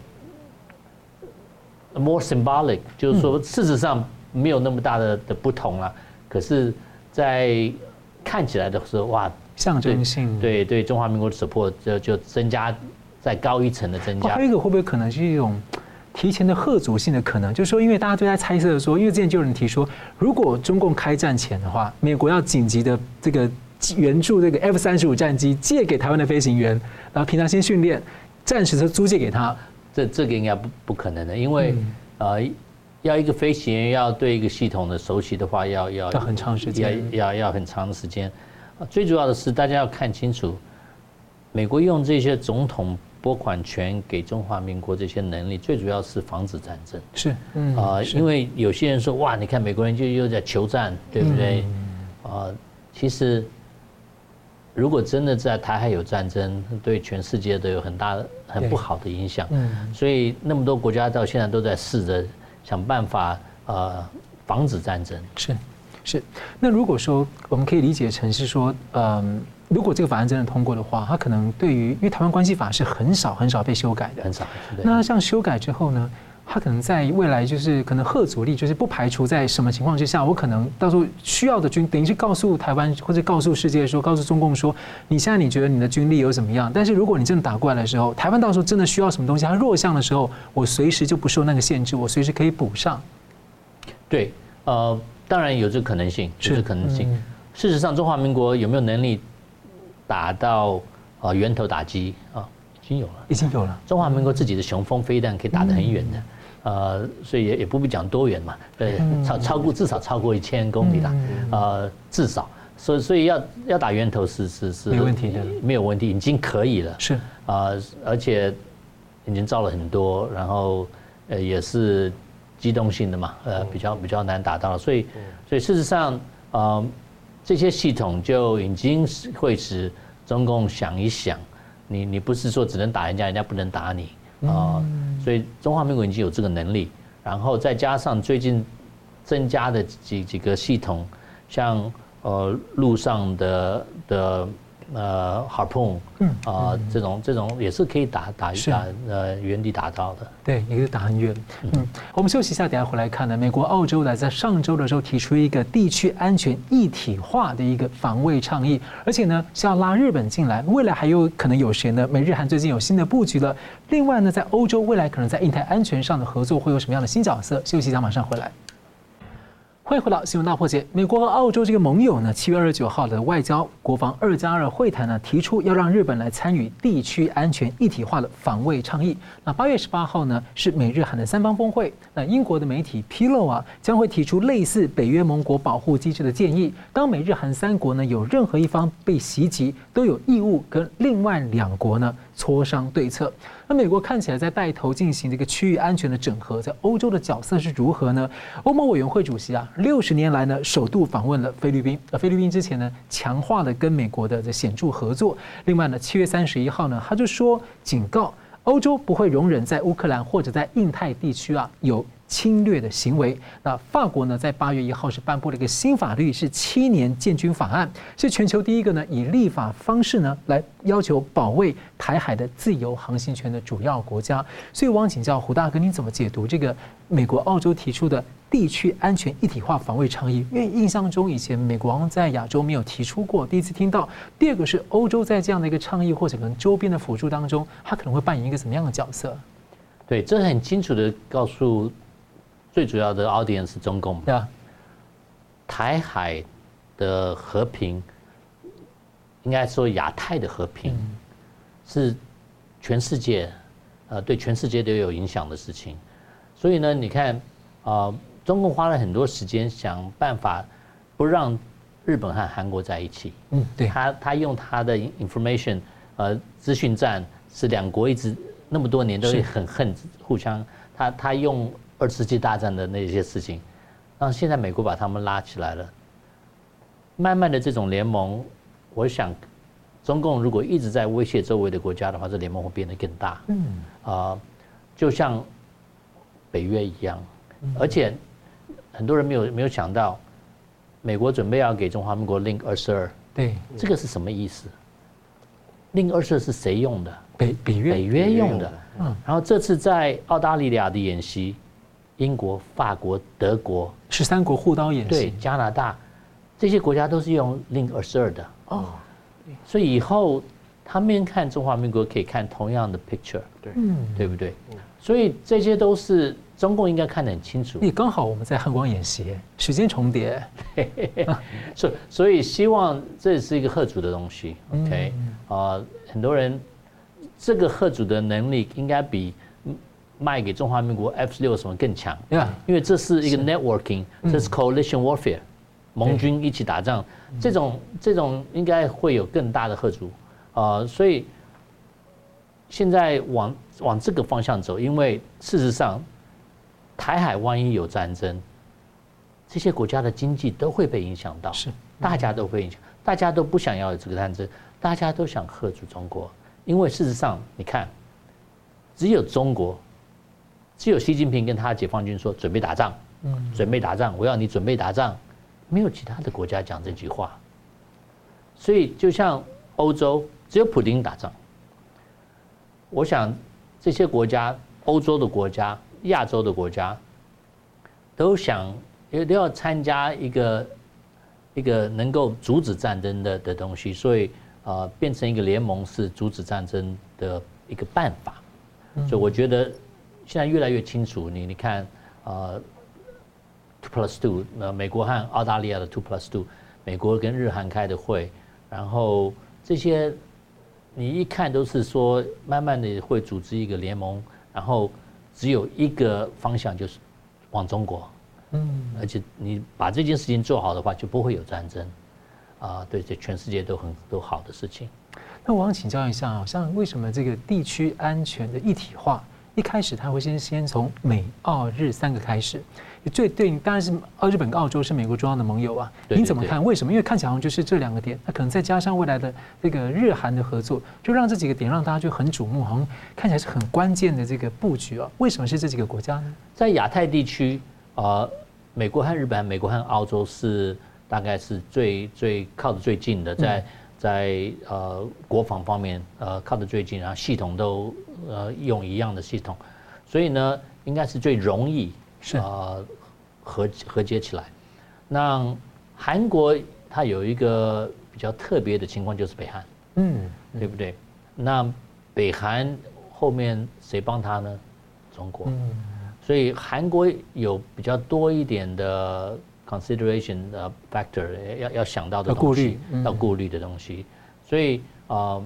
more symbolic，就是说事实上没有那么大的的不同了，可是，在看起来的时候，哇，象征性，对对，中华民国的 support 就就增加再高一层的增加。还有一个会不会可能是一种提前的贺阻性的可能？就是说，因为大家都在猜测说，因为之前就有人提说，如果中共开战前的话，美国要紧急的这个。援助这个 F 三十五战机借给台湾的飞行员，然后平常先训练，暂时的租借给他，这这个应该不不可能的，因为呃，要一个飞行员要对一个系统的熟悉的话，要要要很长时间，要要要很长的时间。最主要的是大家要看清楚，美国用这些总统拨款权给中华民国这些能力，最主要是防止战争。是，嗯啊，因为有些人说哇，你看美国人就又在求战，对不对？啊，其实。如果真的在台海有战争，对全世界都有很大很不好的影响。嗯，所以那么多国家到现在都在试着想办法呃防止战争。是，是。那如果说我们可以理解成是说，嗯，如果这个法案真的通过的话，它可能对于因为台湾关系法是很少很少被修改的，很少。那像修改之后呢？他可能在未来就是可能核阻力，就是不排除在什么情况之下，我可能到时候需要的军，等于是告诉台湾或者告诉世界说，告诉中共说，你现在你觉得你的军力有怎么样？但是如果你真的打过来的时候，台湾到时候真的需要什么东西，它弱项的时候，我随时就不受那个限制，我随时可以补上。对，呃，当然有这个可能性，有这个可能性。事实上，中华民国有没有能力打到呃源头打击啊？已经有了，已经有了。中华民国自己的雄风飞弹可以打得很远的。呃，所以也也不必讲多远嘛，呃，超超过至少超过一千公里啦，呃，至少，所以所以要要打源头是是是没问题的，没有问题，已经可以了，是。啊，而且已经造了很多，然后呃也是机动性的嘛，呃比较比较难达到，所以所以事实上呃这些系统就已经会使中共想一想，你你不是说只能打人家，人家不能打你。啊，所以中华民国已经有这个能力，然后再加上最近增加的几几个系统，像呃路上的的。呃，Harpoon，嗯啊，这种这种也是可以打打一下，呃，原地打到的。对，也可以打很远。嗯，我们休息一下，等下回来看呢。美国、澳洲呢，在上周的时候提出一个地区安全一体化的一个防卫倡议，而且呢是要拉日本进来。未来还有可能有谁呢？美日韩最近有新的布局了。另外呢，在欧洲未来可能在印太安全上的合作会有什么样的新角色？休息一下，马上回来。欢迎回到新闻大破解。美国和澳洲这个盟友呢，七月二十九号的外交国防二加二会谈呢，提出要让日本来参与地区安全一体化的防卫倡议。那八月十八号呢，是美日韩的三方峰会。那英国的媒体披露啊，将会提出类似北约盟国保护机制的建议。当美日韩三国呢，有任何一方被袭击，都有义务跟另外两国呢。磋商对策。那美国看起来在带头进行这个区域安全的整合，在欧洲的角色是如何呢？欧盟委员会主席啊，六十年来呢，首度访问了菲律宾。而菲律宾之前呢，强化了跟美国的这显著合作。另外呢，七月三十一号呢，他就说警告欧洲不会容忍在乌克兰或者在印太地区啊有。侵略的行为。那法国呢，在八月一号是颁布了一个新法律，是七年建军法案，是全球第一个呢以立法方式呢来要求保卫台海的自由航行权的主要国家。所以，我想请教胡大哥，你怎么解读这个美国、澳洲提出的地区安全一体化防卫倡议？因为印象中以前美国在亚洲没有提出过，第一次听到。第二个是欧洲在这样的一个倡议或者可能周边的辅助当中，它可能会扮演一个什么样的角色？对，这很清楚的告诉。最主要的 audience 是中共，对啊台海的和平，应该说亚太的和平，是全世界，呃，对全世界都有影响的事情。所以呢，你看，啊，中共花了很多时间想办法不让日本和韩国在一起。嗯，对。他他用他的 information，呃，资讯战是两国一直那么多年都是很恨互相。他他用。二次世界大战的那些事情，让现在美国把他们拉起来了。慢慢的，这种联盟，我想，中共如果一直在威胁周围的国家的话，这联盟会变得更大。嗯，啊，就像北约一样，而且很多人没有没有想到，美国准备要给中华民国 Link 二十二。对，这个是什么意思？Link 二十二是谁用的？北北约北约用的。嗯，然后这次在澳大利亚的演习。英国、法国、德国十三国护刀演习，对加拿大这些国家都是用 Link 二十二的。哦，所以以后他们看中华民国可以看同样的 picture，对，嗯，对不对？所以这些都是中共应该看得很清楚。你刚好我们在汉光演习，时间重叠，所所以希望这是一个贺主的东西，OK？啊，很多人这个贺主的能力应该比。卖给中华民国 F 十六什么更强？对吧？因为这是一个 networking，这是 coalition warfare，盟军一起打仗，这种这种应该会有更大的吓阻啊！所以现在往往这个方向走，因为事实上，台海万一有战争，这些国家的经济都会被影响到，是大家都会影响，大家都不想要有这个战争，大家都想吓住中国，因为事实上，你看，只有中国。只有习近平跟他解放军说准备打仗，准备打仗，我要你准备打仗，没有其他的国家讲这句话。所以就像欧洲，只有普丁打仗。我想这些国家，欧洲的国家、亚洲的国家，都想也都要参加一个一个能够阻止战争的的东西，所以呃，变成一个联盟是阻止战争的一个办法。所以我觉得现在越来越清楚，你你看，呃，two plus two，那美国和澳大利亚的 two plus two，美国跟日韩开的会，然后这些你一看都是说，慢慢的会组织一个联盟，然后只有一个方向就是往中国，嗯，而且你把这件事情做好的话，就不会有战争，啊，对，这全世界都很都好的事情。那我想请教一下啊，像为什么这个地区安全的一体化，一开始他会先先从美、澳、日三个开始，最对，当然是澳、日本跟澳洲是美国重要的盟友啊。你怎么看？为什么？因为看起来好像就是这两个点，那可能再加上未来的这个日韩的合作，就让这几个点让大家就很瞩目，好像看起来是很关键的这个布局啊。为什么是这几个国家呢？在亚太地区呃，美国和日本、美国和澳洲是大概是最最靠得最近的，在。在呃国防方面呃靠得最近，然后系统都呃用一样的系统，所以呢应该是最容易是呃合合接起来。那韩国它有一个比较特别的情况，就是北韩，嗯，对不对？那北韩后面谁帮他呢？中国，所以韩国有比较多一点的。Consideration 呃 factor 要要想到的东西，要顾虑的东西，所以啊、呃，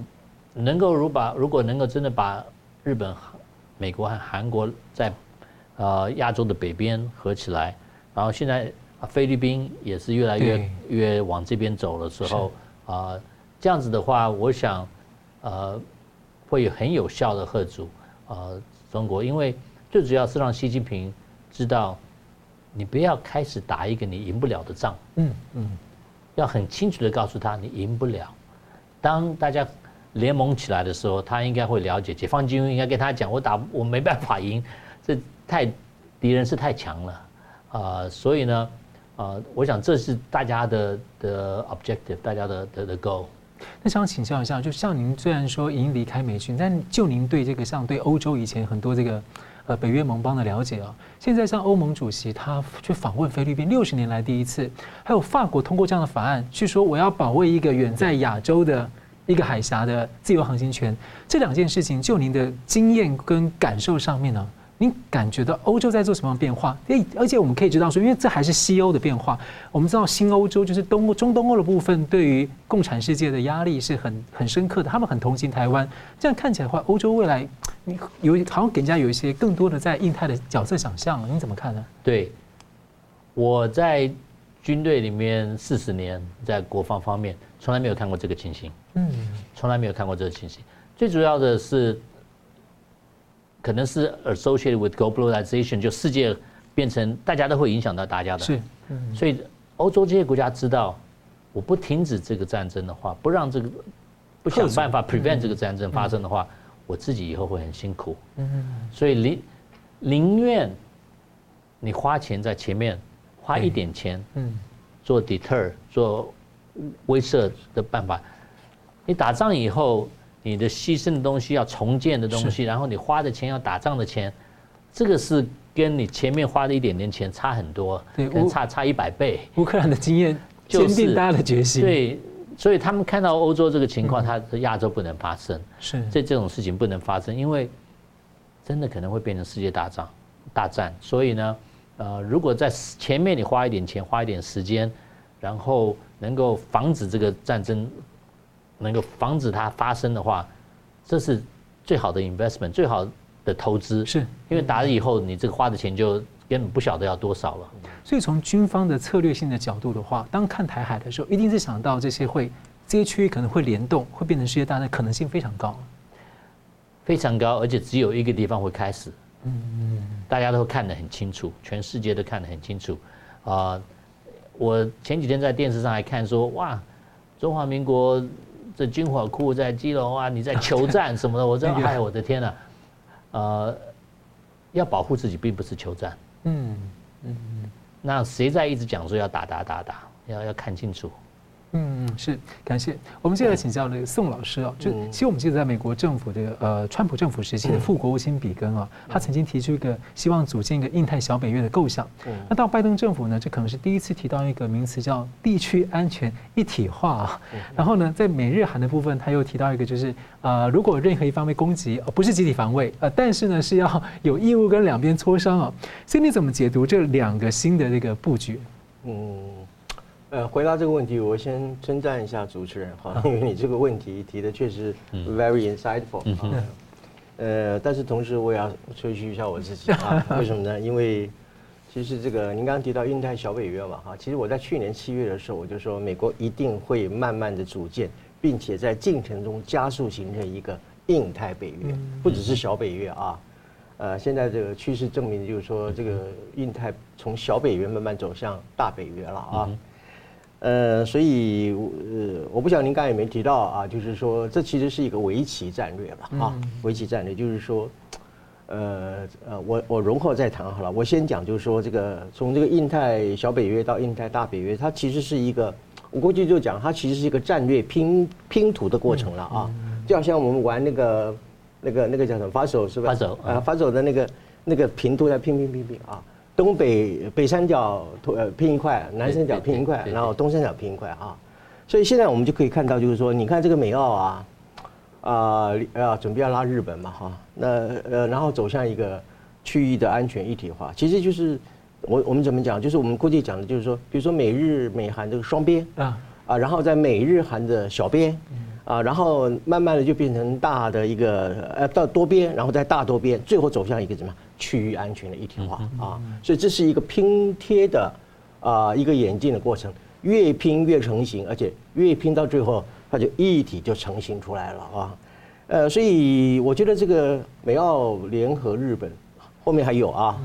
能够如把如果能够真的把日本、美国和韩国在呃亚洲的北边合起来，然后现在菲律宾也是越来越越往这边走的时候啊、呃，这样子的话，我想呃会有很有效的吓阻呃中国，因为最主要是让习近平知道。你不要开始打一个你赢不了的仗，嗯嗯，要很清楚的告诉他你赢不了。当大家联盟起来的时候，他应该会了解，解放军应该跟他讲，我打我没办法赢，这太敌人是太强了，啊、呃，所以呢，啊、呃，我想这是大家的的 objective，大家的的的 goal。那想请教一下，就像您虽然说已经离开美军，但就您对这个像对欧洲以前很多这个。呃，北约盟邦的了解啊，现在像欧盟主席他去访问菲律宾，六十年来第一次，还有法国通过这样的法案，去说我要保卫一个远在亚洲的一个海峡的自由航行权，这两件事情，就您的经验跟感受上面呢？您感觉到欧洲在做什么样的变化？诶，而且我们可以知道说，因为这还是西欧的变化。我们知道新欧洲就是东、中东欧的部分，对于共产世界的压力是很很深刻的。他们很同情台湾。这样看起来的话，欧洲未来你有好像给人家有一些更多的在印太的角色想象。你怎么看呢？对，我在军队里面四十年，在国防方面从来没有看过这个情形。嗯，从来没有看过这个情形。最主要的是。可能是 associated with globalization，就世界变成大家都会影响到大家的。是，所以欧洲这些国家知道，我不停止这个战争的话，不让这个不想办法 prevent 这个战争发生的话，我自己以后会很辛苦。嗯，所以宁宁愿你花钱在前面花一点钱，嗯，做 deter 做威慑的办法，你打仗以后。你的牺牲的东西要重建的东西，然后你花的钱要打仗的钱，这个是跟你前面花的一点点钱差很多，可能差差一百倍。乌克兰的经验坚定大家的决心。对，所以他们看到欧洲这个情况，他是亚洲不能发生，是这这种事情不能发生，因为真的可能会变成世界大战大战。所以呢，呃，如果在前面你花一点钱，花一点时间，然后能够防止这个战争。能够防止它发生的话，这是最好的 investment，最好的投资。是，因为打了以后，你这个花的钱就根本不晓得要多少了。所以从军方的策略性的角度的话，当看台海的时候，一定是想到这些会这些区域可能会联动，会变成世界大战，可能性非常高，非常高，而且只有一个地方会开始。嗯，大家都看得很清楚，全世界都看得很清楚。啊，我前几天在电视上还看说，哇，中华民国。这军火库在基隆啊，你在求战什么的，我真的，哎，我的天呐，呃，要保护自己并不是求战，嗯嗯，那谁在一直讲说要打打打打，要要看清楚。嗯，是感谢。我们接下来请教那个宋老师啊，就其实我们记得在美国政府这个呃，川普政府时期的副国务卿比根啊，他曾经提出一个希望组建一个印太小北约的构想。那到拜登政府呢，这可能是第一次提到一个名词叫地区安全一体化啊。然后呢，在美日韩的部分，他又提到一个就是呃，如果任何一方被攻击，不是集体防卫，呃，但是呢是要有义务跟两边磋商啊。所以你怎么解读这两个新的这个布局？嗯。呃，回答这个问题，我先称赞一下主持人哈，因为你这个问题提的确实 very insightful 啊。呃，但是同时我也要吹嘘一下我自己啊，为什么呢？因为其实这个您刚刚提到印太小北约嘛哈，其实我在去年七月的时候我就说，美国一定会慢慢的组建，并且在进程中加速形成一个印太北约，不只是小北约啊。呃，现在这个趋势证明就是说，这个印太从小北约慢慢走向大北约了啊。呃，所以呃，我不晓得您刚才有没有提到啊，就是说这其实是一个围棋战略吧？啊，围棋战略就是说，呃呃，我我容后再谈好了。我先讲，就是说这个从这个印太小北约到印太大北约，它其实是一个，我过去就讲，它其实是一个战略拼拼图的过程了啊。就好像我们玩那个那个那个叫什么发手是吧？发手啊，发手的那个那个拼图在拼拼拼拼啊。东北北三角呃拼一块，南三角拼一块，然后东三角拼一块啊，所以现在我们就可以看到，就是说，你看这个美澳啊，啊啊准备要拉日本嘛哈，那呃然后走向一个区域的安全一体化，其实就是我我们怎么讲，就是我们过去讲的，就是说，比如说美日美韩这个双边啊。啊，然后在美日韩的小边啊，然后慢慢的就变成大的一个呃到多边，然后再大多边，最后走向一个什么样？区域安全的一体化啊，所以这是一个拼贴的啊一个演进的过程，越拼越成型，而且越拼到最后，它就一体就成型出来了啊。呃，所以我觉得这个美澳联合日本后面还有啊，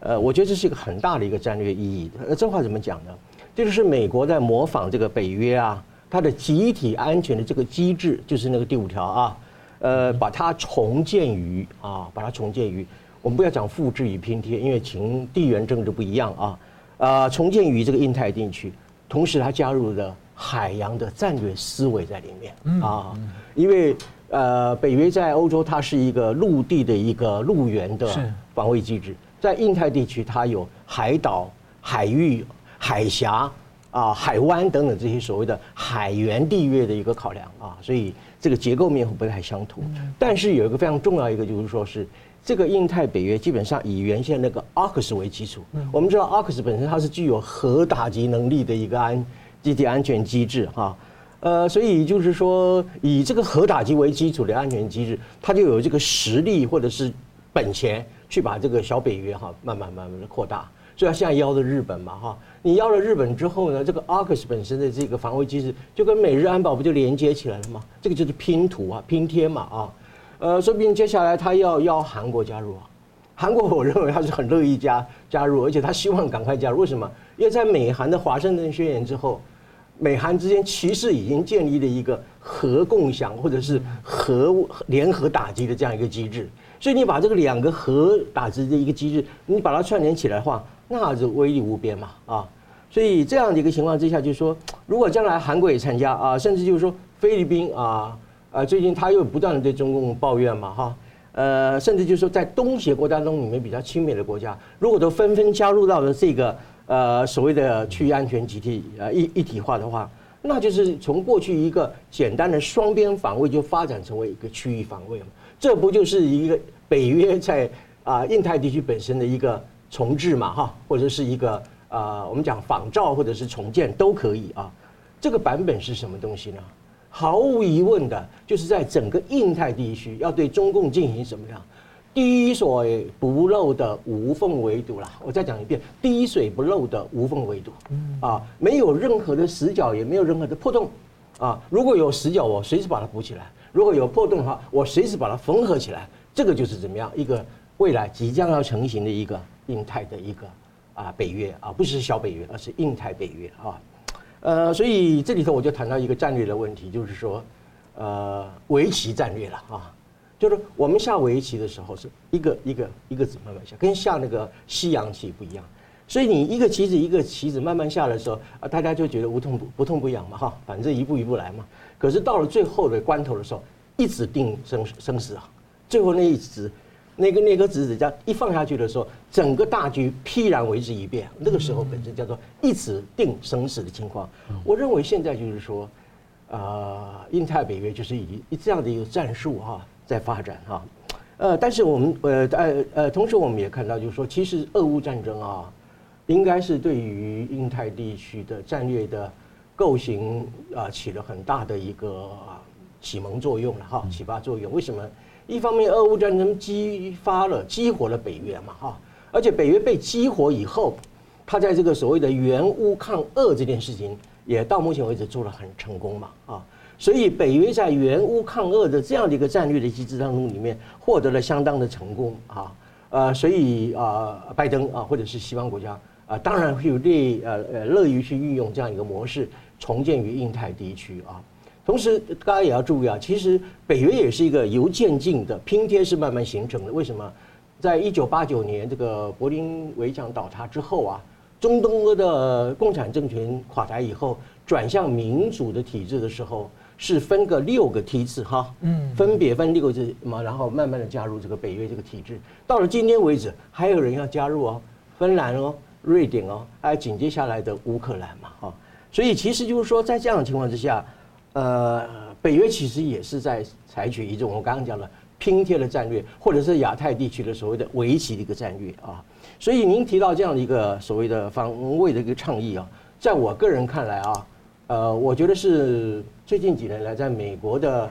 呃，我觉得这是一个很大的一个战略意义。那这话怎么讲呢？这就是美国在模仿这个北约啊，它的集体安全的这个机制，就是那个第五条啊，呃，把它重建于啊，把它重建于。我们不要讲复制与拼贴，因为情地缘政治不一样啊。啊，重建于这个印太地区，同时它加入了海洋的战略思维在里面啊。因为呃，北约在欧洲它是一个陆地的一个陆源的防卫机制，在印太地区它有海岛、海域、海峡啊、海湾等等这些所谓的海员地约的一个考量啊，所以这个结构面会不太相同。但是有一个非常重要一个就是说是。这个印太北约基本上以原先那个 AUKUS 为基础。我们知道 AUKUS 本身它是具有核打击能力的一个安集体安全机制哈，呃，所以就是说以这个核打击为基础的安全机制，它就有这个实力或者是本钱去把这个小北约哈慢慢慢慢的扩大。所以它现在邀的日本嘛哈，你邀了日本之后呢，这个 AUKUS 本身的这个防卫机制就跟美日安保不就连接起来了吗？这个就是拼图啊，拼贴嘛啊。呃，说不定接下来他要邀韩国加入啊。韩国 我认为他是很乐意加加入，而且他希望赶快加入。为什么？因为在美韩的华盛顿宣言之后，美韩之间其实已经建立了一个核共享或者是核联合打击的这样一个机制。所以你把这个两个核打击的一个机制，你把它串联起来的话，那是威力无边嘛啊！所以这样的一个情况之下，就是说，如果将来韩国也参加啊，甚至就是说菲律宾啊。啊，最近他又不断的对中共抱怨嘛，哈，呃，甚至就是说，在东协国家中里面比较亲美的国家，如果都纷纷加入到了这个呃所谓的区域安全集体呃一一体化的话，那就是从过去一个简单的双边防卫就发展成为一个区域防卫嘛，这不就是一个北约在啊印太地区本身的一个重置嘛，哈，或者是一个啊我们讲仿造或者是重建都可以啊，这个版本是什么东西呢？毫无疑问的，就是在整个印太地区要对中共进行什么样滴水不漏的无缝围堵啦。我再讲一遍，滴水不漏的无缝围堵。啊，没有任何的死角，也没有任何的破洞。啊，如果有死角，我随时把它补起来；如果有破洞的话，我随时把它缝合起来。这个就是怎么样一个未来即将要成型的一个印太的一个啊北约啊，不是小北约，而是印太北约啊。呃，所以这里头我就谈到一个战略的问题，就是说，呃，围棋战略了啊，就是我们下围棋的时候是一个一个一个子慢慢下，跟下那个西洋棋不一样。所以你一个棋子一个棋子慢慢下的时候啊，大家就觉得无痛不不痛不痒嘛哈，反正一步一步来嘛。可是到了最后的关头的时候，一子定生生死啊，最后那一子，那个那颗子子这样一放下去的时候，整个大局必然为之一变。那个时候本身叫做一子定生死的情况。我认为现在就是说，啊，印太北约就是以这样的一个战术哈在发展哈。呃，但是我们呃呃呃，同时我们也看到，就是说，其实俄乌战争啊，应该是对于印太地区的战略的构型啊，起了很大的一个启蒙作用了哈，启发作用。为什么？一方面，俄乌战争激发了、激活了北约嘛哈，而且北约被激活以后，它在这个所谓的援乌抗俄这件事情，也到目前为止做了很成功嘛啊。所以北约在援乌抗俄的这样的一个战略的机制当中，里面获得了相当的成功啊，呃，所以啊，拜登啊，或者是西方国家啊，当然会有乐呃呃乐于去运用这样一个模式，重建于印太地区啊。同时，大家也要注意啊，其实北约也是一个由渐进的拼贴式慢慢形成的。为什么？在一九八九年这个柏林围墙倒塌之后啊，中东欧的共产政权垮台以后，转向民主的体制的时候。是分个六个梯次哈，嗯，分别分六个梯嘛，然后慢慢的加入这个北约这个体制。到了今天为止，还有人要加入哦，芬兰哦，瑞典哦，还有紧接下来的乌克兰嘛，哈。所以其实就是说，在这样的情况之下，呃，北约其实也是在采取一种我刚刚讲的拼贴的战略，或者是亚太地区的所谓的围棋的一个战略啊。所以您提到这样的一个所谓的防卫的一个倡议啊，在我个人看来啊。呃，我觉得是最近几年来，在美国的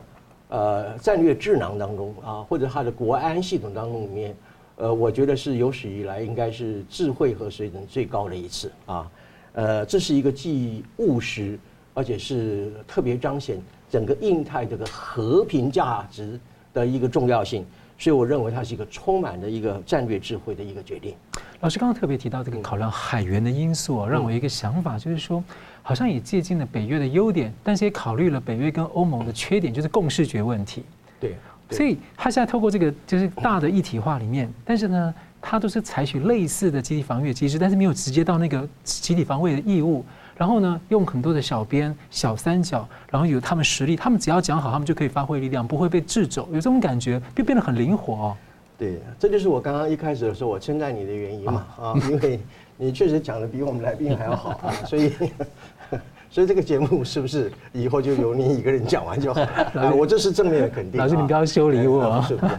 呃战略智囊当中啊，或者它的国安系统当中里面，呃，我觉得是有史以来应该是智慧和水准最高的一次啊。呃，这是一个既务实，而且是特别彰显整个印太这个和平价值的一个重要性，所以我认为它是一个充满了一个战略智慧的一个决定。老师刚刚特别提到这个考量海员的因素啊，让我有一个想法，就是说。好像也借鉴了北约的优点，但是也考虑了北约跟欧盟的缺点，就是共视觉问题。对，所以他现在透过这个就是大的一体化里面，但是呢，他都是采取类似的集体防御机制，但是没有直接到那个集体防卫的义务。然后呢，用很多的小编、小三角，然后有他们实力，他们只要讲好，他们就可以发挥力量，不会被制肘。有这种感觉，就变得很灵活哦。对，这就是我刚刚一开始的时候我称赞你的原因嘛啊，因为你确实讲的比我们来宾还要好啊，所以。所以这个节目是不是以后就由你一个人讲完就好？啊，我这是正面的肯定。老师，你不要修理我。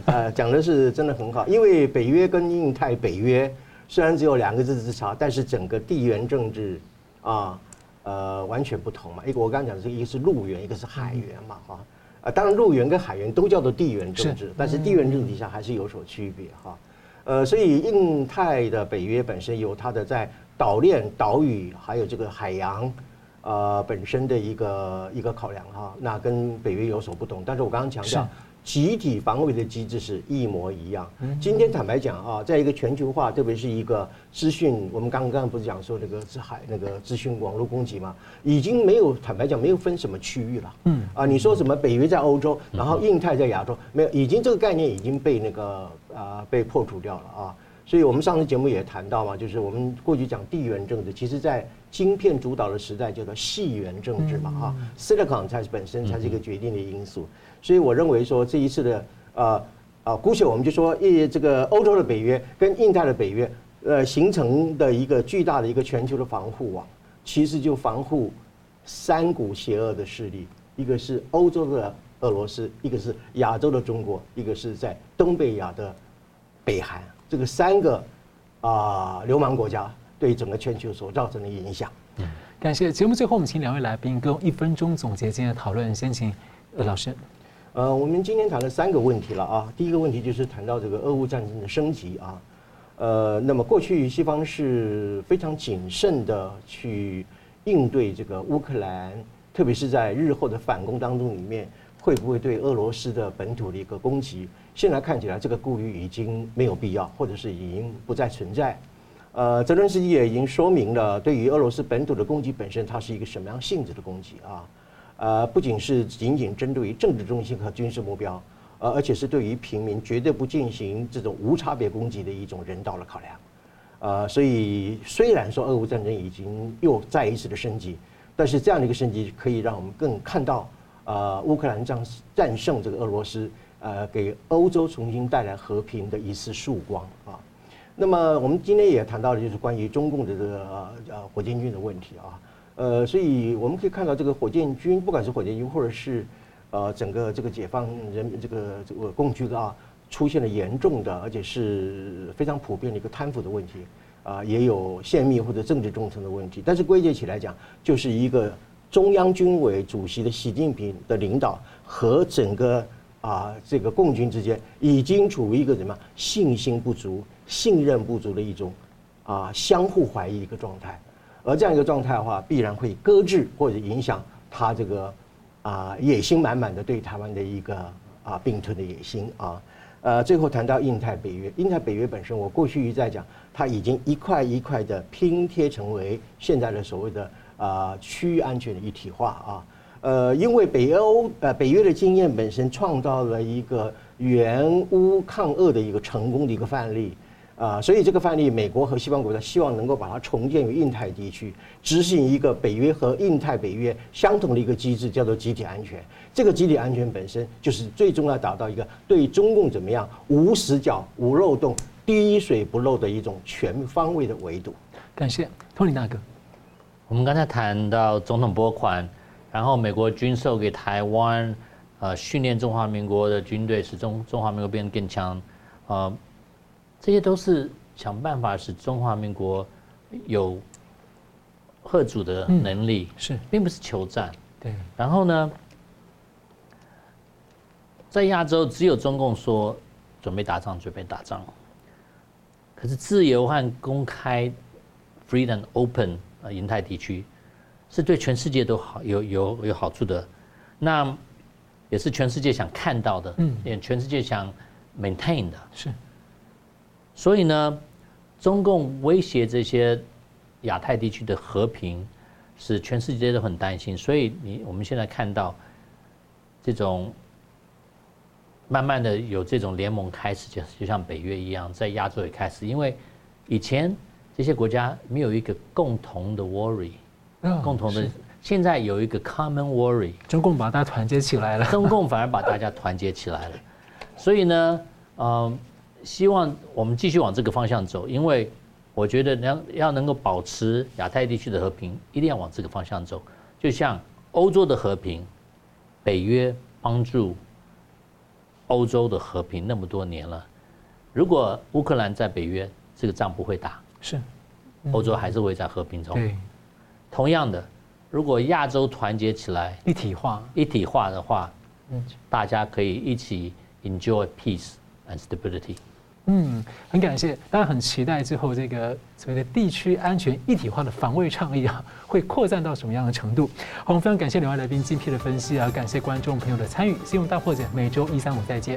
啊，讲的是真的很好，因为北约跟印太北约虽然只有两个字之差，但是整个地缘政治啊，呃，完全不同嘛。一个我刚刚讲的是一个是陆缘，一个是海缘嘛，哈。啊，当然陆缘跟海缘都叫做地缘政治，但是地缘政治底下还是有所区别哈。呃，所以印太的北约本身有它的在岛链、岛屿还有这个海洋。呃，本身的一个一个考量哈，那跟北约有所不同。但是我刚刚强调，集体防卫的机制是一模一样。今天坦白讲啊，在一个全球化，特别是一个资讯，我们刚刚不是讲说那个是海那个资讯网络攻击嘛，已经没有坦白讲没有分什么区域了。嗯啊，你说什么北约在欧洲，然后印太在亚洲，没有，已经这个概念已经被那个啊被破除掉了啊。所以我们上次节目也谈到嘛，就是我们过去讲地缘政治，其实在晶片主导的时代叫做细缘政治嘛，哈，Silicon 才是本身才是一个决定的因素。所以我认为说这一次的呃呃，姑且我们就说，一这个欧洲的北约跟印太的北约，呃，形成的一个巨大的一个全球的防护网，其实就防护三股邪恶的势力，一个是欧洲的俄罗斯，一个是亚洲的中国，一个是在东北亚的北韩。这个三个啊、呃、流氓国家对整个全球所造成的影响。嗯，感谢节目最后我们请两位来宾各用一分钟总结今天的讨论。先请呃老师。呃，我们今天谈了三个问题了啊。第一个问题就是谈到这个俄乌战争的升级啊。呃，那么过去西方是非常谨慎的去应对这个乌克兰，特别是在日后的反攻当中里面，会不会对俄罗斯的本土的一个攻击？现在看起来，这个顾虑已经没有必要，或者是已经不再存在。呃，泽伦斯基也已经说明了，对于俄罗斯本土的攻击本身，它是一个什么样性质的攻击啊？呃，不仅是仅仅针对于政治中心和军事目标，呃，而且是对于平民绝对不进行这种无差别攻击的一种人道的考量。呃，所以虽然说俄乌战争已经又再一次的升级，但是这样的一个升级可以让我们更看到，呃，乌克兰战战胜这个俄罗斯，呃，给欧洲重新带来和平的一丝曙光啊。那么我们今天也谈到了，就是关于中共的这个呃火箭军的问题啊，呃，所以我们可以看到这个火箭军，不管是火箭军或者是呃整个这个解放人这个这个共军啊。出现了严重的，而且是非常普遍的一个贪腐的问题，啊，也有泄密或者政治忠诚的问题。但是归结起来讲，就是一个中央军委主席的习近平的领导和整个啊这个共军之间已经处于一个什么信心不足、信任不足的一种啊相互怀疑的一个状态。而这样一个状态的话，必然会搁置或者影响他这个啊野心满满的对台湾的一个啊并吞的野心啊。呃，最后谈到印太北约，印太北约本身，我过去一直在讲，它已经一块一块的拼贴成为现在的所谓的啊区域安全的一体化啊。呃，因为北欧呃北约的经验本身创造了一个援乌抗俄的一个成功的一个范例。啊，所以这个范例，美国和西方国家希望能够把它重建于印太地区，执行一个北约和印太北约相同的一个机制，叫做集体安全。这个集体安全本身就是最终要达到一个对中共怎么样无死角、无漏洞、滴水不漏的一种全方位的围堵。感谢托尼大哥。我们刚才谈到总统拨款，然后美国军售给台湾，呃，训练中华民国的军队，使中中华民国变得更强，呃。这些都是想办法使中华民国有贺主的能力，是，并不是求战。对。然后呢，在亚洲只有中共说准备打仗，准备打仗。可是自由和公开，freedom open） 呃，印太地区是对全世界都好有有有好处的。那也是全世界想看到的，嗯，也全世界想 maintain 的，是。所以呢，中共威胁这些亚太地区的和平，使全世界都很担心。所以你我们现在看到这种慢慢的有这种联盟开始，就就像北约一样，在亚洲也开始。因为以前这些国家没有一个共同的 worry，共同的，现在有一个 common worry。中共把大家团结起来了，中共反而把大家团结起来了。所以呢，嗯。希望我们继续往这个方向走，因为我觉得能要能够保持亚太地区的和平，一定要往这个方向走。就像欧洲的和平，北约帮助欧洲的和平那么多年了。如果乌克兰在北约，这个仗不会打，是欧洲还是会在和平中。对，同样的，如果亚洲团结起来，一体化，一体化的话，嗯，大家可以一起 enjoy peace and stability。嗯，很感谢，当然很期待之后这个所谓的地区安全一体化的防卫倡议啊，会扩散到什么样的程度？好，我们非常感谢两位来宾精辟的分析啊，感谢观众朋友的参与。新闻大破解每周一、三、五再见。